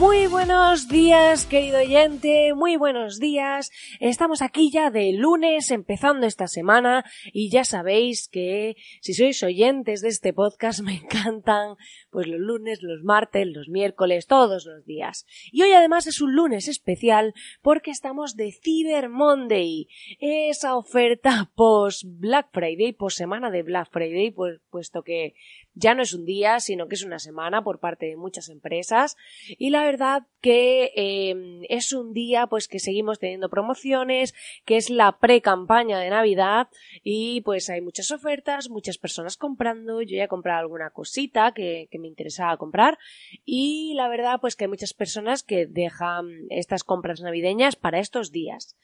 Muy buenos días, querido oyente, muy buenos días. Estamos aquí ya de lunes, empezando esta semana, y ya sabéis que si sois oyentes de este podcast me encantan pues los lunes, los martes, los miércoles, todos los días. Y hoy además es un lunes especial porque estamos de Cyber Monday, esa oferta post Black Friday, post semana de Black Friday, pues, puesto que ya no es un día, sino que es una semana por parte de muchas empresas. Y la verdad que eh, es un día pues que seguimos teniendo promociones, que es la pre-campaña de Navidad y pues hay muchas ofertas, muchas personas comprando. Yo ya he comprado alguna cosita que me interesaba comprar y la verdad pues que hay muchas personas que dejan estas compras navideñas para estos días.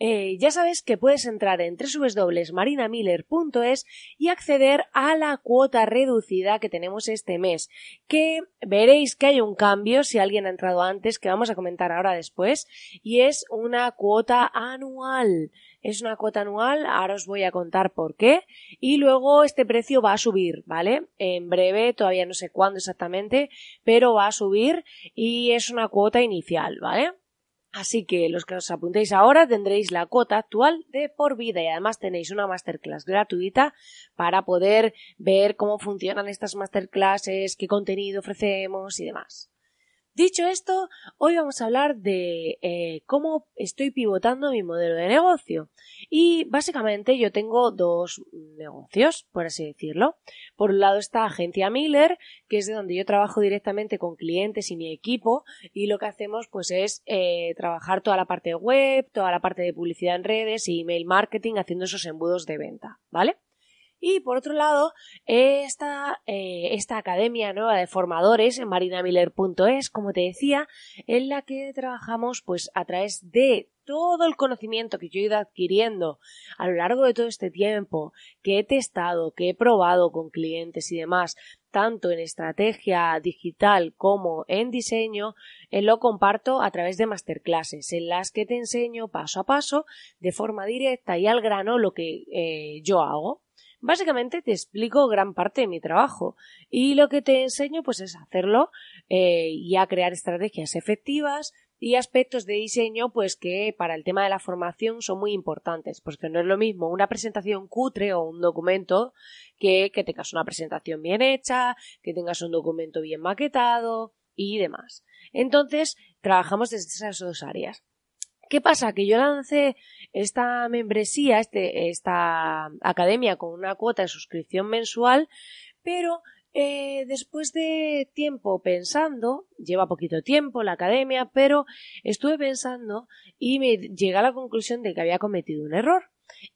Eh, ya sabes que puedes entrar en www.marinamiller.es y acceder a la cuota reducida que tenemos este mes, que veréis que hay un cambio si alguien ha entrado antes, que vamos a comentar ahora después, y es una cuota anual. Es una cuota anual, ahora os voy a contar por qué, y luego este precio va a subir, ¿vale? En breve, todavía no sé cuándo exactamente, pero va a subir y es una cuota inicial, ¿vale? Así que los que os apuntéis ahora tendréis la cuota actual de por vida y además tenéis una masterclass gratuita para poder ver cómo funcionan estas masterclasses, qué contenido ofrecemos y demás. Dicho esto, hoy vamos a hablar de eh, cómo estoy pivotando mi modelo de negocio. Y básicamente yo tengo dos negocios, por así decirlo. Por un lado está Agencia Miller, que es de donde yo trabajo directamente con clientes y mi equipo. Y lo que hacemos pues es eh, trabajar toda la parte web, toda la parte de publicidad en redes y email marketing haciendo esos embudos de venta, ¿vale? Y por otro lado, esta, eh, esta academia nueva de formadores en marinamiller.es, como te decía, en la que trabajamos pues a través de todo el conocimiento que yo he ido adquiriendo a lo largo de todo este tiempo, que he testado, que he probado con clientes y demás, tanto en estrategia digital como en diseño, eh, lo comparto a través de masterclasses en las que te enseño paso a paso, de forma directa y al grano, lo que eh, yo hago. Básicamente te explico gran parte de mi trabajo y lo que te enseño pues es hacerlo eh, y a crear estrategias efectivas y aspectos de diseño pues que para el tema de la formación son muy importantes porque no es lo mismo una presentación cutre o un documento que que tengas una presentación bien hecha, que tengas un documento bien maquetado y demás. Entonces trabajamos desde esas dos áreas. ¿Qué pasa? Que yo lancé esta membresía, este, esta academia con una cuota de suscripción mensual, pero eh, después de tiempo pensando, lleva poquito tiempo la academia, pero estuve pensando y me llegué a la conclusión de que había cometido un error.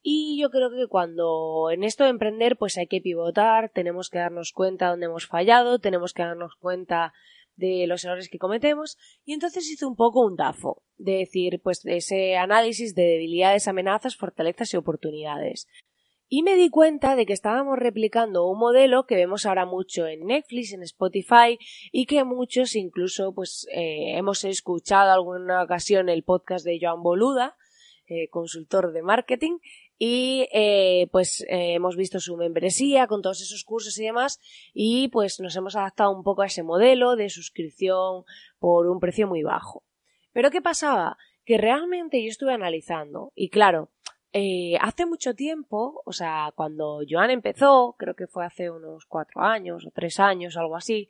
Y yo creo que cuando en esto de emprender pues hay que pivotar, tenemos que darnos cuenta dónde hemos fallado, tenemos que darnos cuenta de los errores que cometemos y entonces hice un poco un DAFO, de decir, pues ese análisis de debilidades, amenazas, fortalezas y oportunidades. Y me di cuenta de que estábamos replicando un modelo que vemos ahora mucho en Netflix, en Spotify y que muchos incluso pues eh, hemos escuchado alguna ocasión el podcast de Joan Boluda, eh, consultor de marketing, y eh, pues eh, hemos visto su membresía con todos esos cursos y demás y pues nos hemos adaptado un poco a ese modelo de suscripción por un precio muy bajo. Pero ¿qué pasaba? Que realmente yo estuve analizando y claro, eh, hace mucho tiempo, o sea, cuando Joan empezó, creo que fue hace unos cuatro años o tres años, algo así,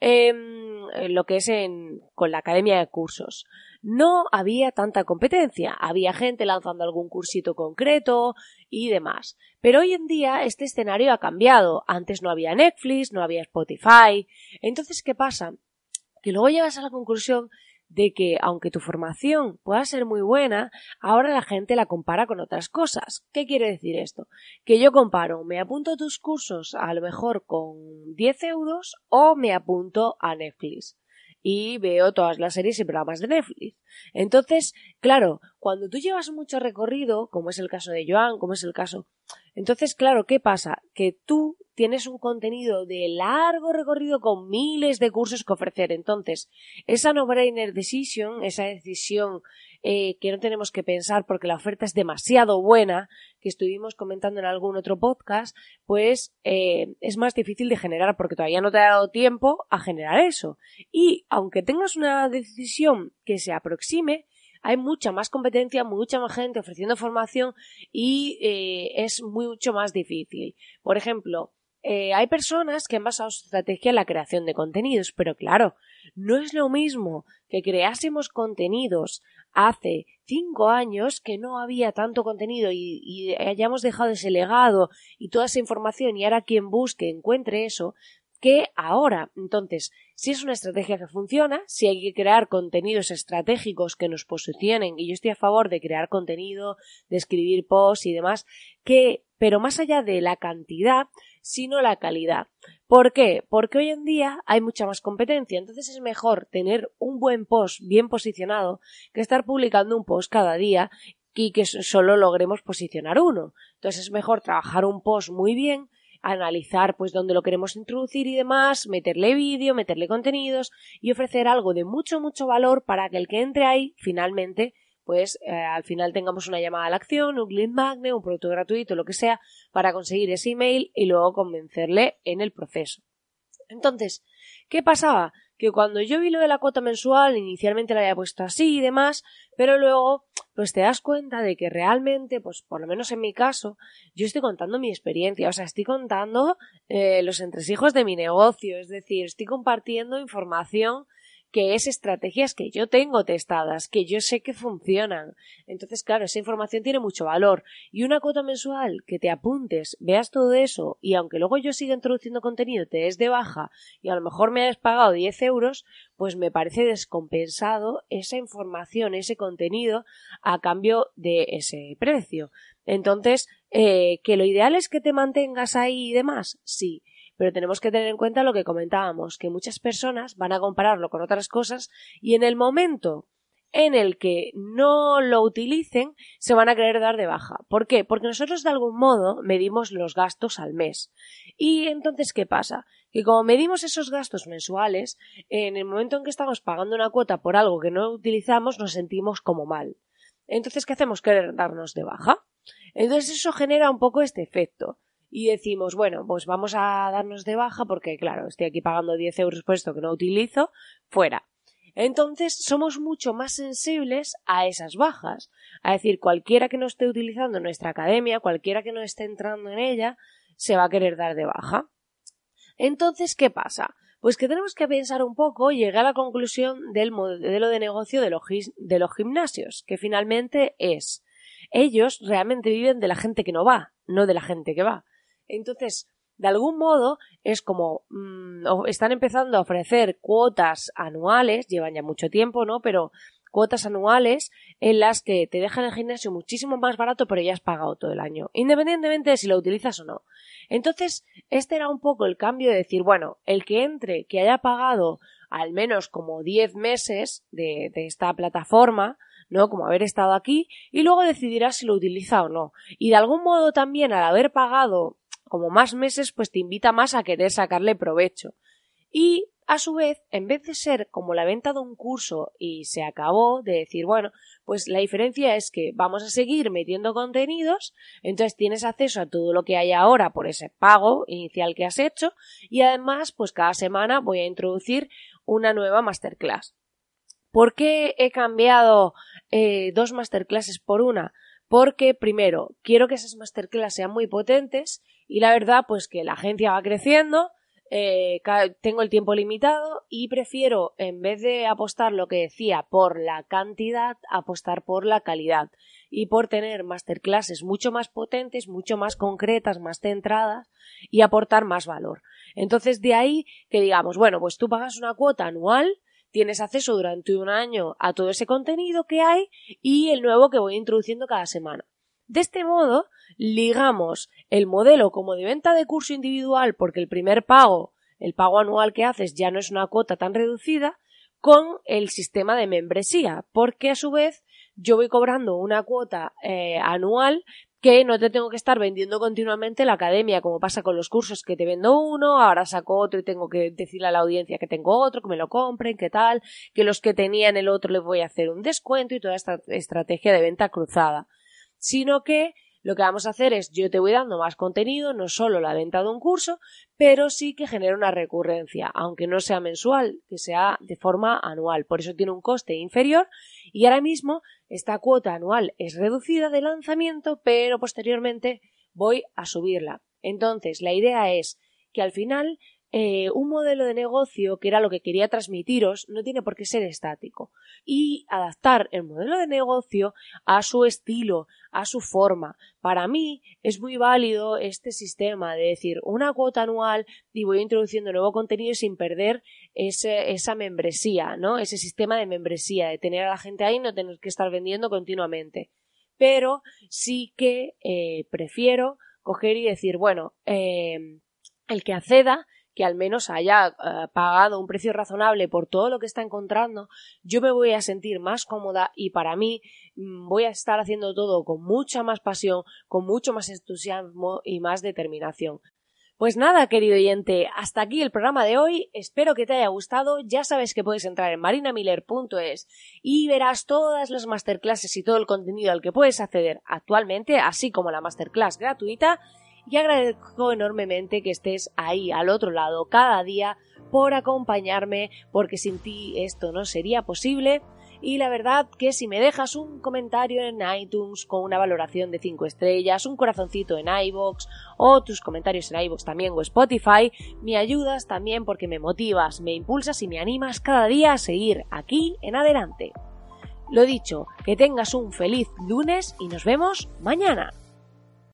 Em, lo que es en, con la academia de cursos. No había tanta competencia, había gente lanzando algún cursito concreto y demás. Pero hoy en día este escenario ha cambiado. Antes no había Netflix, no había Spotify. Entonces, ¿qué pasa? Que luego llegas a la conclusión de que aunque tu formación pueda ser muy buena, ahora la gente la compara con otras cosas. ¿Qué quiere decir esto? Que yo comparo, me apunto a tus cursos a lo mejor con 10 euros o me apunto a Netflix. y veo todas las series y programas de Netflix. Entonces, claro, cuando tú llevas mucho recorrido, como es el caso de Joan, como es el caso. Entonces, claro, ¿qué pasa? Que tú tienes un contenido de largo recorrido con miles de cursos que ofrecer. Entonces, esa no-brainer decision, esa decisión eh, que no tenemos que pensar porque la oferta es demasiado buena, que estuvimos comentando en algún otro podcast, pues eh, es más difícil de generar porque todavía no te ha dado tiempo a generar eso. Y aunque tengas una decisión que se aproxime, hay mucha más competencia, mucha más gente ofreciendo formación y eh, es mucho más difícil. Por ejemplo, eh, hay personas que han basado su estrategia en la creación de contenidos, pero claro, no es lo mismo que creásemos contenidos hace cinco años que no había tanto contenido y, y, hayamos dejado ese legado y toda esa información y ahora quien busque encuentre eso que ahora. Entonces, si es una estrategia que funciona, si hay que crear contenidos estratégicos que nos posicionen, y yo estoy a favor de crear contenido, de escribir posts y demás, que, pero más allá de la cantidad, sino la calidad. ¿Por qué? Porque hoy en día hay mucha más competencia, entonces es mejor tener un buen post bien posicionado que estar publicando un post cada día y que solo logremos posicionar uno. Entonces es mejor trabajar un post muy bien analizar pues dónde lo queremos introducir y demás, meterle vídeo, meterle contenidos y ofrecer algo de mucho, mucho valor para que el que entre ahí finalmente pues eh, al final tengamos una llamada a la acción, un lead magnet, un producto gratuito, lo que sea, para conseguir ese email y luego convencerle en el proceso. Entonces, ¿qué pasaba? que cuando yo vi lo de la cuota mensual, inicialmente la había puesto así y demás, pero luego, pues te das cuenta de que realmente, pues por lo menos en mi caso, yo estoy contando mi experiencia, o sea, estoy contando eh, los entresijos de mi negocio, es decir, estoy compartiendo información que es estrategias que yo tengo testadas, que yo sé que funcionan. Entonces, claro, esa información tiene mucho valor. Y una cuota mensual que te apuntes, veas todo eso y aunque luego yo siga introduciendo contenido, te des de baja y a lo mejor me hayas pagado 10 euros, pues me parece descompensado esa información, ese contenido a cambio de ese precio. Entonces, eh, que lo ideal es que te mantengas ahí y demás, sí pero tenemos que tener en cuenta lo que comentábamos, que muchas personas van a compararlo con otras cosas y en el momento en el que no lo utilicen, se van a querer dar de baja. ¿Por qué? Porque nosotros de algún modo medimos los gastos al mes. Y entonces, ¿qué pasa? Que como medimos esos gastos mensuales, en el momento en que estamos pagando una cuota por algo que no utilizamos, nos sentimos como mal. Entonces, ¿qué hacemos? Querer darnos de baja. Entonces, eso genera un poco este efecto y decimos, bueno, pues vamos a darnos de baja porque, claro, estoy aquí pagando 10 euros por esto que no utilizo, fuera. Entonces somos mucho más sensibles a esas bajas. A decir, cualquiera que no esté utilizando nuestra academia, cualquiera que no esté entrando en ella, se va a querer dar de baja. Entonces, ¿qué pasa? Pues que tenemos que pensar un poco y llegar a la conclusión del modelo de negocio de los, de los gimnasios, que finalmente es ellos realmente viven de la gente que no va, no de la gente que va. Entonces, de algún modo es como mm, están empezando a ofrecer cuotas anuales, llevan ya mucho tiempo, ¿no? Pero cuotas anuales en las que te dejan el gimnasio muchísimo más barato, pero ya has pagado todo el año, independientemente de si lo utilizas o no. Entonces, este era un poco el cambio de decir, bueno, el que entre, que haya pagado al menos como 10 meses de, esta plataforma, ¿no? Como haber estado aquí, y luego decidirá si lo utiliza o no. Y de algún modo también, al haber pagado como más meses, pues te invita más a querer sacarle provecho. Y a su vez, en vez de ser como la venta de un curso y se acabó, de decir, bueno, pues la diferencia es que vamos a seguir metiendo contenidos, entonces tienes acceso a todo lo que hay ahora por ese pago inicial que has hecho y además, pues cada semana voy a introducir una nueva masterclass. ¿Por qué he cambiado eh, dos masterclasses por una? Porque, primero, quiero que esas masterclass sean muy potentes y la verdad, pues que la agencia va creciendo, eh, tengo el tiempo limitado y prefiero, en vez de apostar lo que decía por la cantidad, apostar por la calidad y por tener masterclasses mucho más potentes, mucho más concretas, más centradas y aportar más valor. Entonces, de ahí que digamos, bueno, pues tú pagas una cuota anual tienes acceso durante un año a todo ese contenido que hay y el nuevo que voy introduciendo cada semana. De este modo, ligamos el modelo como de venta de curso individual porque el primer pago, el pago anual que haces ya no es una cuota tan reducida, con el sistema de membresía, porque a su vez yo voy cobrando una cuota eh, anual que no te tengo que estar vendiendo continuamente la academia, como pasa con los cursos que te vendo uno, ahora saco otro y tengo que decirle a la audiencia que tengo otro, que me lo compren, qué tal, que los que tenían el otro les voy a hacer un descuento y toda esta estrategia de venta cruzada. Sino que lo que vamos a hacer es yo te voy dando más contenido, no solo la venta de un curso, pero sí que genera una recurrencia, aunque no sea mensual, que sea de forma anual. Por eso tiene un coste inferior y ahora mismo esta cuota anual es reducida de lanzamiento, pero posteriormente voy a subirla. Entonces, la idea es que al final eh, un modelo de negocio, que era lo que quería transmitiros, no tiene por qué ser estático. Y adaptar el modelo de negocio a su estilo, a su forma. Para mí es muy válido este sistema de decir una cuota anual y voy introduciendo nuevo contenido sin perder esa membresía, ¿no? Ese sistema de membresía, de tener a la gente ahí y no tener que estar vendiendo continuamente. Pero sí que eh, prefiero coger y decir, bueno, eh, el que acceda que al menos haya eh, pagado un precio razonable por todo lo que está encontrando, yo me voy a sentir más cómoda y para mí mm, voy a estar haciendo todo con mucha más pasión, con mucho más entusiasmo y más determinación. Pues nada, querido oyente, hasta aquí el programa de hoy. Espero que te haya gustado. Ya sabes que puedes entrar en marinamiller.es y verás todas las masterclasses y todo el contenido al que puedes acceder actualmente, así como la masterclass gratuita y agradezco enormemente que estés ahí al otro lado cada día por acompañarme porque sin ti esto no sería posible y la verdad que si me dejas un comentario en iTunes con una valoración de 5 estrellas, un corazoncito en iBox o tus comentarios en iBox también o Spotify, me ayudas también porque me motivas, me impulsas y me animas cada día a seguir aquí en adelante. Lo dicho, que tengas un feliz lunes y nos vemos mañana.